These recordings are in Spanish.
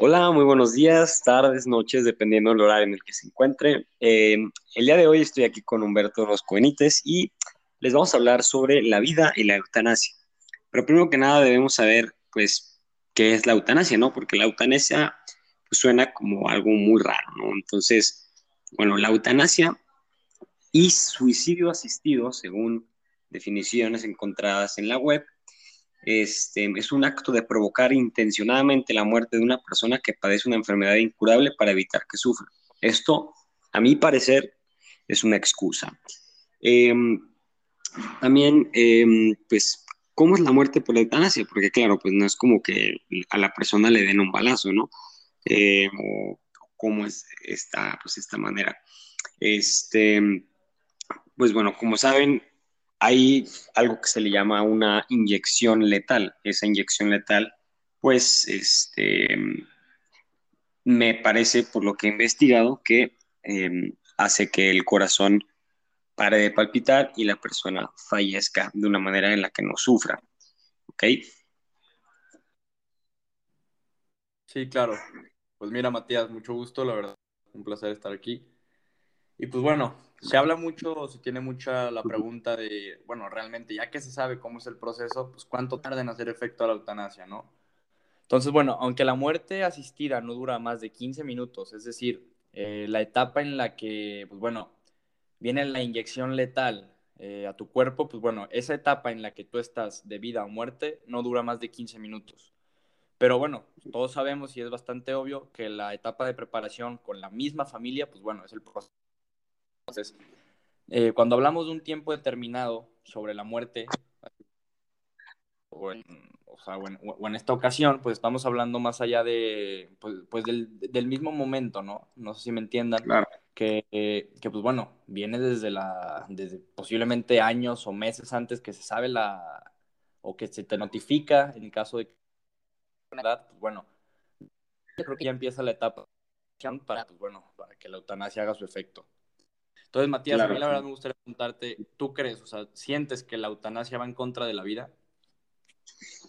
Hola, muy buenos días, tardes, noches, dependiendo del horario en el que se encuentre. Eh, el día de hoy estoy aquí con Humberto Rosco Benítez y les vamos a hablar sobre la vida y la eutanasia. Pero primero que nada debemos saber, pues, qué es la eutanasia, ¿no? Porque la eutanasia pues, suena como algo muy raro, ¿no? Entonces, bueno, la eutanasia y suicidio asistido, según definiciones encontradas en la web, este, es un acto de provocar intencionadamente la muerte de una persona que padece una enfermedad incurable para evitar que sufra. Esto, a mi parecer, es una excusa. Em, también, em, pues, ¿cómo es la muerte por eutanasia? Porque claro, pues no es como que a la persona le den un balazo, ¿no? Em, o cómo es esta, pues, esta manera. Este, pues bueno, como saben, hay algo que se le llama una inyección letal. Esa inyección letal, pues, este, me parece, por lo que he investigado, que em, hace que el corazón pare de palpitar y la persona fallezca de una manera en la que no sufra. ¿Ok? Sí, claro. Pues mira, Matías, mucho gusto, la verdad, un placer estar aquí. Y pues bueno, se habla mucho, se tiene mucha la pregunta de, bueno, realmente ya que se sabe cómo es el proceso, pues cuánto tarda en hacer efecto a la eutanasia, ¿no? Entonces, bueno, aunque la muerte asistida no dura más de 15 minutos, es decir, eh, la etapa en la que, pues bueno, viene la inyección letal eh, a tu cuerpo, pues bueno, esa etapa en la que tú estás de vida o muerte no dura más de 15 minutos. Pero bueno, todos sabemos y es bastante obvio que la etapa de preparación con la misma familia, pues bueno, es el proceso entonces, eh, cuando hablamos de un tiempo determinado sobre la muerte, o en, esta ocasión, pues estamos hablando más allá de, pues, pues del, mismo momento, ¿no? No sé si me entiendan. Que, que, pues bueno, viene desde la, desde posiblemente años o meses antes que se sabe la, o que se te notifica en caso de que, pues bueno, creo que ya empieza la etapa para, pues bueno, para que la eutanasia haga su efecto. Entonces, Matías, a mí la verdad me gustaría preguntarte, ¿tú crees, o sea, sientes que la eutanasia va en contra de la vida?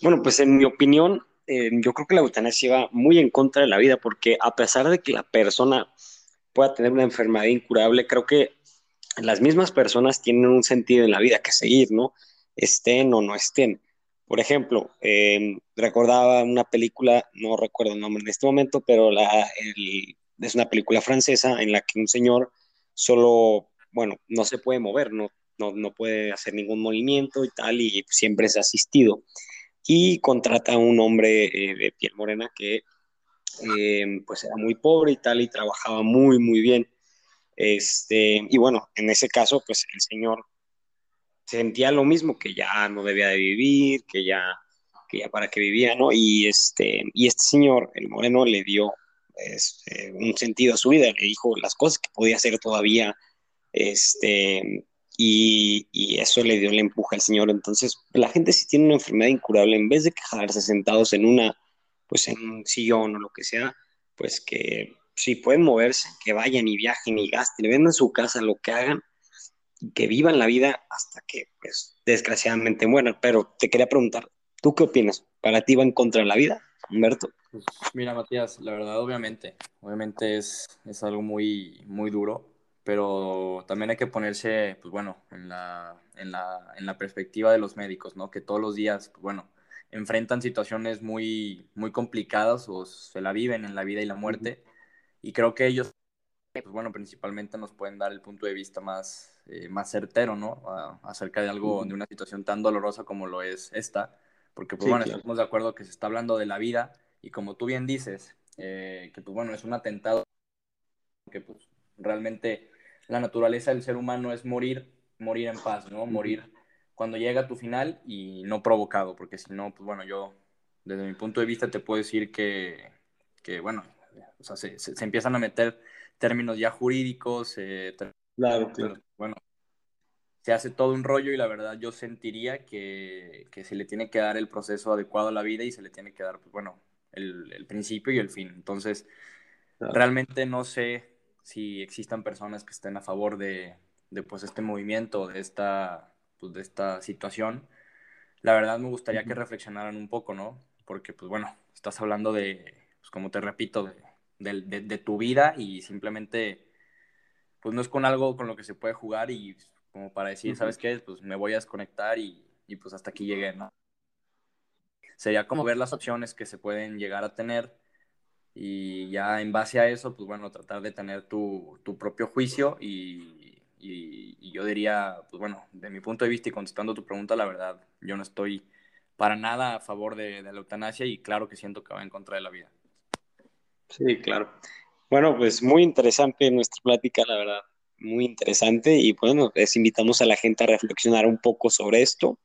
Bueno, pues en mi opinión, eh, yo creo que la eutanasia va muy en contra de la vida, porque a pesar de que la persona pueda tener una enfermedad incurable, creo que las mismas personas tienen un sentido en la vida que seguir, ¿no? Estén o no estén. Por ejemplo, em, recordaba una película, no recuerdo el nombre en este momento, pero la, es una película francesa en la que un señor solo, bueno, no se puede mover, no, no, puede hacer ningún movimiento y tal, y siempre es asistido. Y contrata a un hombre eh, de piel morena que eh, pues era muy pobre y tal, y trabajaba muy, muy bien. Este, y bueno, en ese caso, pues el señor sentía lo mismo, que ya no debía de vivir, que ya, que ya para qué vivía, ¿no? Y este, y este señor, el moreno, le dio este, un sentido a su vida, le dijo las cosas que podía hacer todavía, este, y, eso le dio el empuje al Señor. Entonces, la gente si tiene una enfermedad incurable, en vez de quejarse sentados en una, pues en un sillón o lo que sea, pues que si pueden moverse, que vayan y viajen y gasten, vendan su casa, lo que hagan, que vivan la vida hasta que, pues, desgraciadamente mueran. Pero te quería preguntar, ¿tú qué opinas? ¿Para ti va en contra de la vida, Humberto? Pues, mira, Matías, la verdad, obviamente, obviamente es, es algo muy, muy duro, pero también hay que ponerse, pues bueno, en la, en la, en la perspectiva de los médicos, ¿no? Que todos los días, pues, bueno, enfrentan situaciones muy, muy complicadas o se la viven en la vida y la muerte, y creo que ellos, pues bueno, principalmente nos pueden dar el punto de vista más, eh, más certero, ¿no? acerca de algo, de una situación tan dolorosa como lo es esta, porque, pues bueno, estamos de acuerdo que se está hablando de la vida, y como tú bien dices, eh, que pues bueno, es un atentado que pues realmente la naturaleza del ser humano es morir, morir en paz, ¿no? Morir cuando llega a tu final y no provocado, porque si no, pues bueno, yo desde mi punto de vista te puedo decir que, que bueno, o sea, se, se, empiezan a meter términos ya jurídicos, eh, claro, claro. bueno, se hace todo un rollo y la verdad yo sentiría que, que, se le tiene que dar el proceso adecuado a la vida y se le tiene que dar, pues bueno, el, principio y el fin. Entonces, realmente no sé si existan personas que estén a favor de, de pues, este movimiento, de esta, pues, de esta situación. La verdad me gustaría que reflexionaran un poco, ¿no? Porque, pues bueno, estás hablando de, pues como te repito, de, tu vida y simplemente, pues no es con algo con lo que se puede jugar y como para decir, ¿sabes qué? Pues me voy a desconectar y, y pues hasta aquí llegué, ¿no? Sería como ver las opciones que se pueden llegar a tener y ya en base a eso, pues bueno, tratar de tener tu, tu propio juicio y, y, yo diría, pues bueno, de mi punto de vista y contestando tu pregunta, la verdad, yo no estoy para nada a favor de, de la eutanasia y claro que siento que va en contra de la vida. Sí, claro. Bueno, pues muy interesante nuestra plática, la verdad, muy interesante y bueno, les invitamos a la gente a reflexionar un poco sobre esto.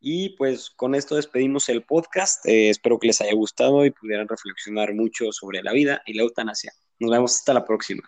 Y pues con esto despedimos el podcast. Eh, espero que les haya gustado y pudieran reflexionar mucho sobre la vida y la eutanasia. Nos vemos hasta la próxima.